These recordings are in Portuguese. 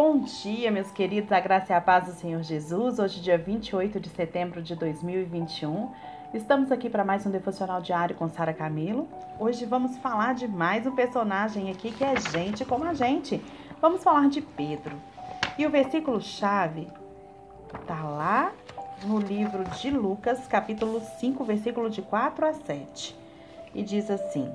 Bom dia, meus queridos, a graça e a paz do Senhor Jesus. Hoje, dia 28 de setembro de 2021. Estamos aqui para mais um devocional diário com Sara Camilo. Hoje vamos falar de mais um personagem aqui que é gente como a gente. Vamos falar de Pedro. E o versículo chave está lá no livro de Lucas, capítulo 5, versículo de 4 a 7. E diz assim: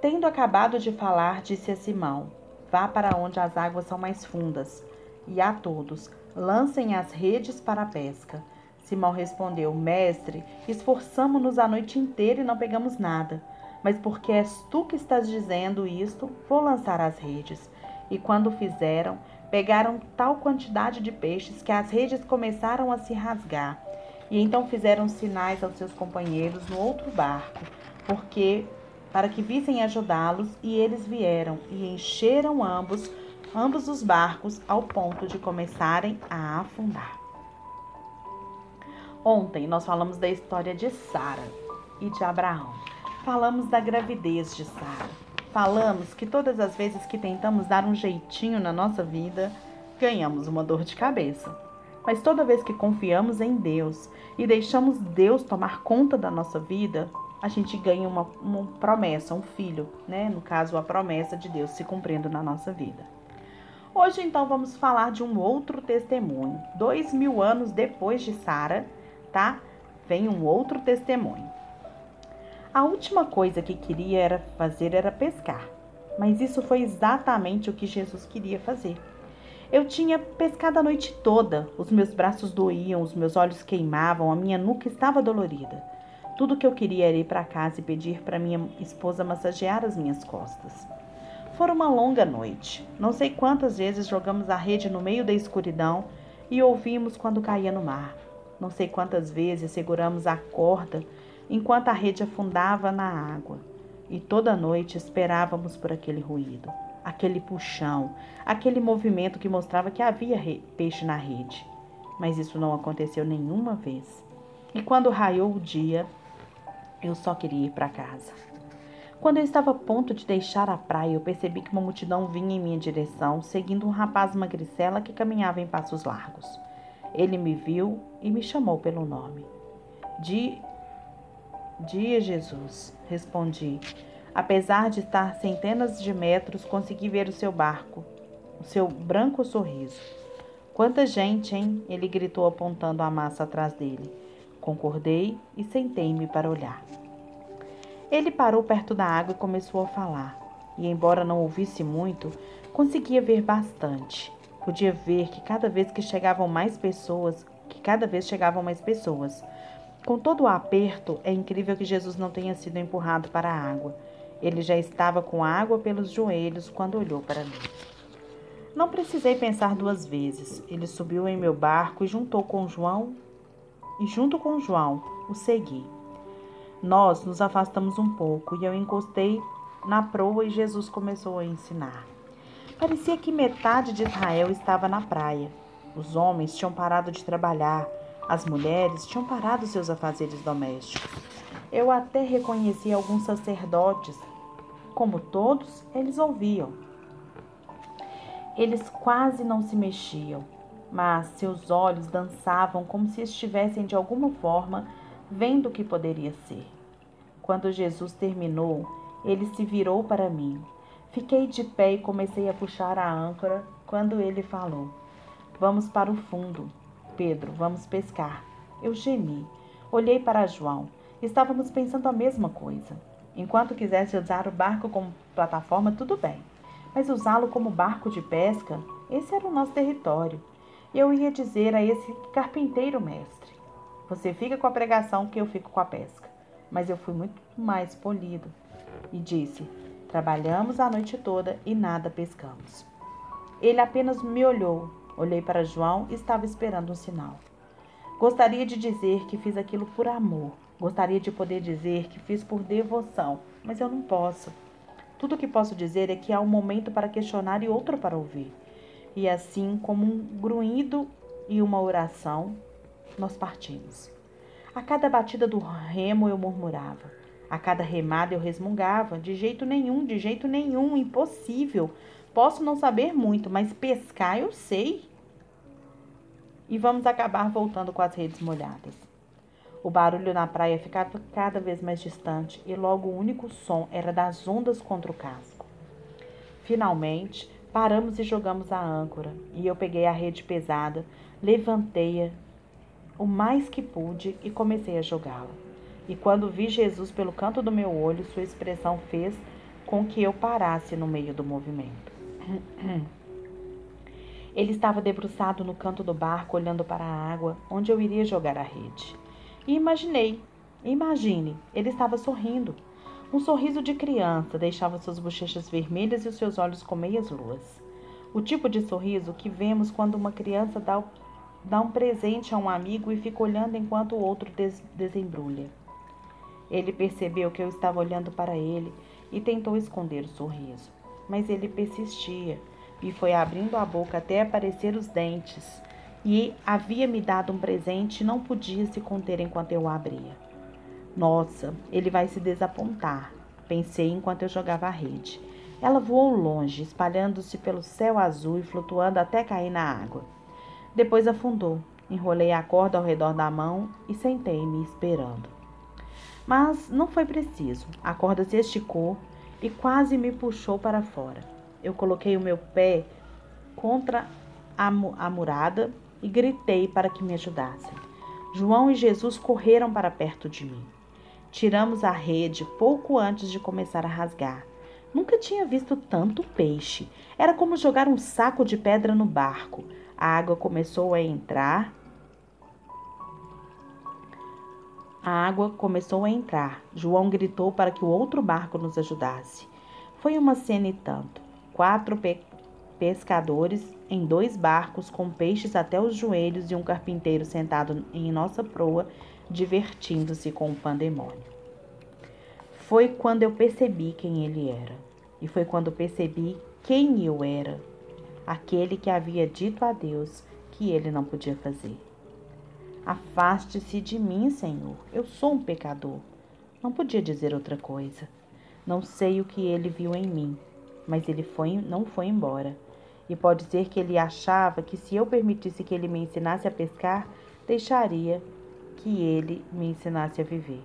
Tendo acabado de falar, disse a Simão: Vá para onde as águas são mais fundas, e a todos, lancem as redes para a pesca. Simão respondeu: Mestre, esforçamo-nos a noite inteira e não pegamos nada. Mas porque és tu que estás dizendo isto, vou lançar as redes. E quando fizeram, pegaram tal quantidade de peixes que as redes começaram a se rasgar. E então fizeram sinais aos seus companheiros no outro barco, porque para que vissem ajudá-los, e eles vieram e encheram ambos, ambos os barcos ao ponto de começarem a afundar. Ontem nós falamos da história de Sara e de Abraão. Falamos da gravidez de Sara. Falamos que todas as vezes que tentamos dar um jeitinho na nossa vida, ganhamos uma dor de cabeça. Mas toda vez que confiamos em Deus e deixamos Deus tomar conta da nossa vida, a gente ganha uma, uma promessa, um filho, né? No caso, a promessa de Deus se cumprindo na nossa vida. Hoje, então, vamos falar de um outro testemunho. Dois mil anos depois de Sara, tá? Vem um outro testemunho. A última coisa que queria era fazer era pescar, mas isso foi exatamente o que Jesus queria fazer. Eu tinha pescado a noite toda, os meus braços doíam, os meus olhos queimavam, a minha nuca estava dolorida. Tudo que eu queria era ir para casa e pedir para minha esposa massagear as minhas costas. Foi uma longa noite. Não sei quantas vezes jogamos a rede no meio da escuridão e ouvimos quando caía no mar. Não sei quantas vezes seguramos a corda enquanto a rede afundava na água. E toda noite esperávamos por aquele ruído, aquele puxão, aquele movimento que mostrava que havia peixe na rede. Mas isso não aconteceu nenhuma vez. E quando raiou o dia, eu só queria ir para casa. Quando eu estava a ponto de deixar a praia, eu percebi que uma multidão vinha em minha direção, seguindo um rapaz magricela que caminhava em passos largos. Ele me viu e me chamou pelo nome. Dia, Dia Jesus, respondi. Apesar de estar centenas de metros, consegui ver o seu barco, o seu branco sorriso. Quanta gente, hein? Ele gritou apontando a massa atrás dele. Concordei e sentei-me para olhar. Ele parou perto da água e começou a falar. E, embora não ouvisse muito, conseguia ver bastante. Podia ver que cada vez que chegavam mais pessoas, que cada vez chegavam mais pessoas. Com todo o aperto, é incrível que Jesus não tenha sido empurrado para a água. Ele já estava com água pelos joelhos quando olhou para mim. Não precisei pensar duas vezes. Ele subiu em meu barco e juntou com João e, junto com João, o segui. Nós nos afastamos um pouco e eu encostei na proa e Jesus começou a ensinar. Parecia que metade de Israel estava na praia. Os homens tinham parado de trabalhar, as mulheres tinham parado seus afazeres domésticos. Eu até reconheci alguns sacerdotes. Como todos, eles ouviam. Eles quase não se mexiam mas seus olhos dançavam como se estivessem de alguma forma vendo o que poderia ser. Quando Jesus terminou, ele se virou para mim. Fiquei de pé e comecei a puxar a âncora quando ele falou: Vamos para o fundo. Pedro, vamos pescar. Eu gemi. Olhei para João. Estávamos pensando a mesma coisa. Enquanto quisesse usar o barco como plataforma, tudo bem. Mas usá-lo como barco de pesca, esse era o nosso território. Eu ia dizer a esse carpinteiro mestre: Você fica com a pregação que eu fico com a pesca. Mas eu fui muito mais polido e disse: Trabalhamos a noite toda e nada pescamos. Ele apenas me olhou. Olhei para João e estava esperando um sinal. Gostaria de dizer que fiz aquilo por amor. Gostaria de poder dizer que fiz por devoção, mas eu não posso. Tudo o que posso dizer é que há um momento para questionar e outro para ouvir. E assim como um grunhido e uma oração, nós partimos. A cada batida do remo eu murmurava. A cada remada eu resmungava. De jeito nenhum, de jeito nenhum, impossível. Posso não saber muito, mas pescar eu sei. E vamos acabar voltando com as redes molhadas. O barulho na praia ficava cada vez mais distante e logo o único som era das ondas contra o casco. Finalmente, paramos e jogamos a âncora, e eu peguei a rede pesada, levantei-a o mais que pude e comecei a jogá-la. E quando vi Jesus pelo canto do meu olho, sua expressão fez com que eu parasse no meio do movimento. Ele estava debruçado no canto do barco, olhando para a água, onde eu iria jogar a rede. E imaginei, imagine, ele estava sorrindo. Um sorriso de criança deixava suas bochechas vermelhas e os seus olhos com meias luas. O tipo de sorriso que vemos quando uma criança dá, dá um presente a um amigo e fica olhando enquanto o outro des, desembrulha. Ele percebeu que eu estava olhando para ele e tentou esconder o sorriso, mas ele persistia e foi abrindo a boca até aparecer os dentes. E havia me dado um presente e não podia se conter enquanto eu abria. Nossa, ele vai se desapontar, pensei enquanto eu jogava a rede. Ela voou longe, espalhando-se pelo céu azul e flutuando até cair na água. Depois afundou. Enrolei a corda ao redor da mão e sentei-me esperando. Mas não foi preciso. A corda se esticou e quase me puxou para fora. Eu coloquei o meu pé contra a, a murada e gritei para que me ajudassem. João e Jesus correram para perto de mim. Tiramos a rede pouco antes de começar a rasgar. Nunca tinha visto tanto peixe. Era como jogar um saco de pedra no barco. A água começou a entrar. A água começou a entrar. João gritou para que o outro barco nos ajudasse. Foi uma cena e tanto. Quatro pe pescadores em dois barcos com peixes até os joelhos e um carpinteiro sentado em nossa proa divertindo-se com o pandemônio. Foi quando eu percebi quem ele era, e foi quando percebi quem eu era, aquele que havia dito a Deus que ele não podia fazer. Afaste-se de mim, Senhor, eu sou um pecador. Não podia dizer outra coisa. Não sei o que ele viu em mim, mas ele foi, não foi embora. E pode ser que ele achava que se eu permitisse que ele me ensinasse a pescar, deixaria que ele me ensinasse a viver.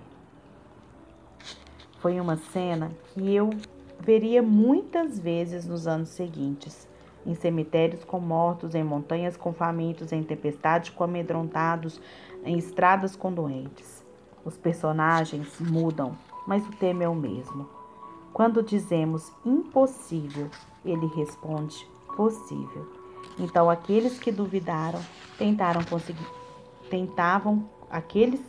Foi uma cena que eu veria muitas vezes nos anos seguintes, em cemitérios com mortos, em montanhas com famintos, em tempestades com amedrontados, em estradas com doentes. Os personagens mudam, mas o tema é o mesmo. Quando dizemos impossível, ele responde possível. Então aqueles que duvidaram tentaram conseguir, tentavam Aqueles,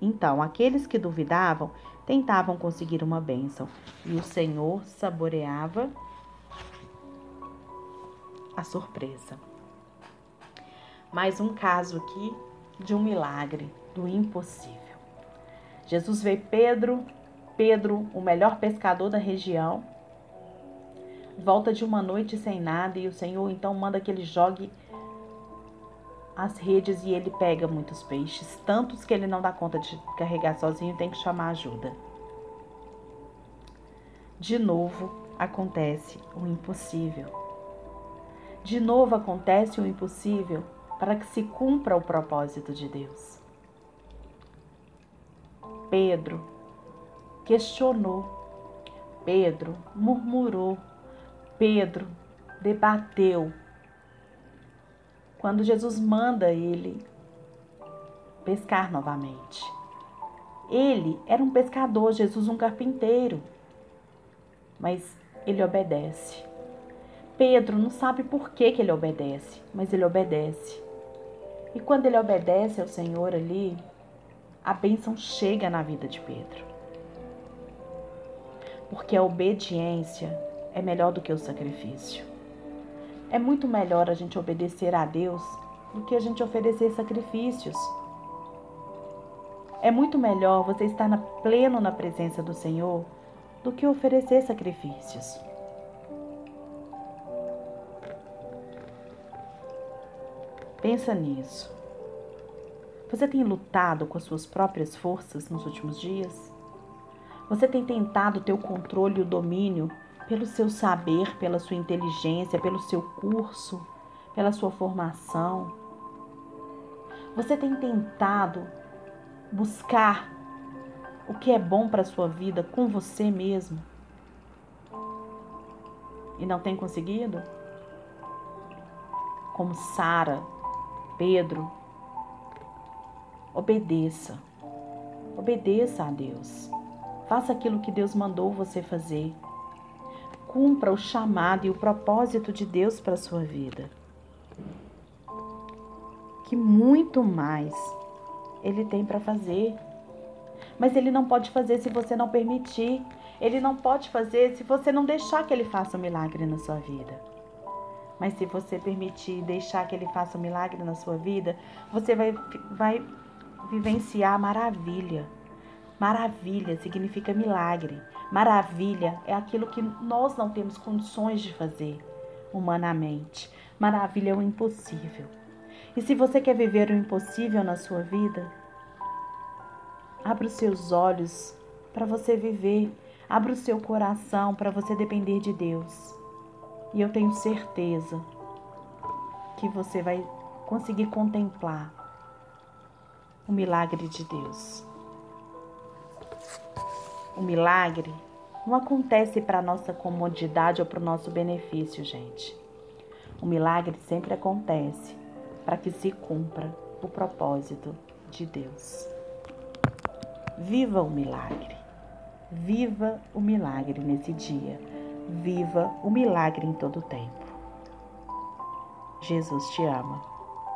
então, aqueles que duvidavam tentavam conseguir uma bênção, e o Senhor saboreava a surpresa. Mais um caso aqui de um milagre, do impossível. Jesus vê Pedro, Pedro, o melhor pescador da região, volta de uma noite sem nada e o Senhor então manda que ele jogue as redes e ele pega muitos peixes, tantos que ele não dá conta de carregar sozinho tem que chamar ajuda. De novo acontece o impossível. De novo acontece o impossível para que se cumpra o propósito de Deus. Pedro questionou, Pedro murmurou, Pedro debateu, quando Jesus manda ele pescar novamente. Ele era um pescador, Jesus um carpinteiro, mas ele obedece. Pedro não sabe por que, que ele obedece, mas ele obedece. E quando ele obedece ao Senhor ali, a bênção chega na vida de Pedro. Porque a obediência é melhor do que o sacrifício. É muito melhor a gente obedecer a Deus do que a gente oferecer sacrifícios. É muito melhor você estar na, pleno na presença do Senhor do que oferecer sacrifícios. Pensa nisso. Você tem lutado com as suas próprias forças nos últimos dias? Você tem tentado ter o controle e o domínio pelo seu saber, pela sua inteligência, pelo seu curso, pela sua formação. Você tem tentado buscar o que é bom para a sua vida com você mesmo? E não tem conseguido? Como Sara, Pedro, obedeça. Obedeça a Deus. Faça aquilo que Deus mandou você fazer. Cumpra o chamado e o propósito de Deus para a sua vida. Que muito mais Ele tem para fazer. Mas Ele não pode fazer se você não permitir. Ele não pode fazer se você não deixar que Ele faça um milagre na sua vida. Mas se você permitir deixar que Ele faça um milagre na sua vida, você vai, vai vivenciar maravilha. Maravilha significa milagre. Maravilha é aquilo que nós não temos condições de fazer humanamente. Maravilha é o impossível. E se você quer viver o impossível na sua vida, abra os seus olhos para você viver, abra o seu coração para você depender de Deus. E eu tenho certeza que você vai conseguir contemplar o milagre de Deus. O milagre não acontece para nossa comodidade ou para o nosso benefício, gente. O milagre sempre acontece para que se cumpra o propósito de Deus. Viva o milagre. Viva o milagre nesse dia. Viva o milagre em todo o tempo. Jesus te ama.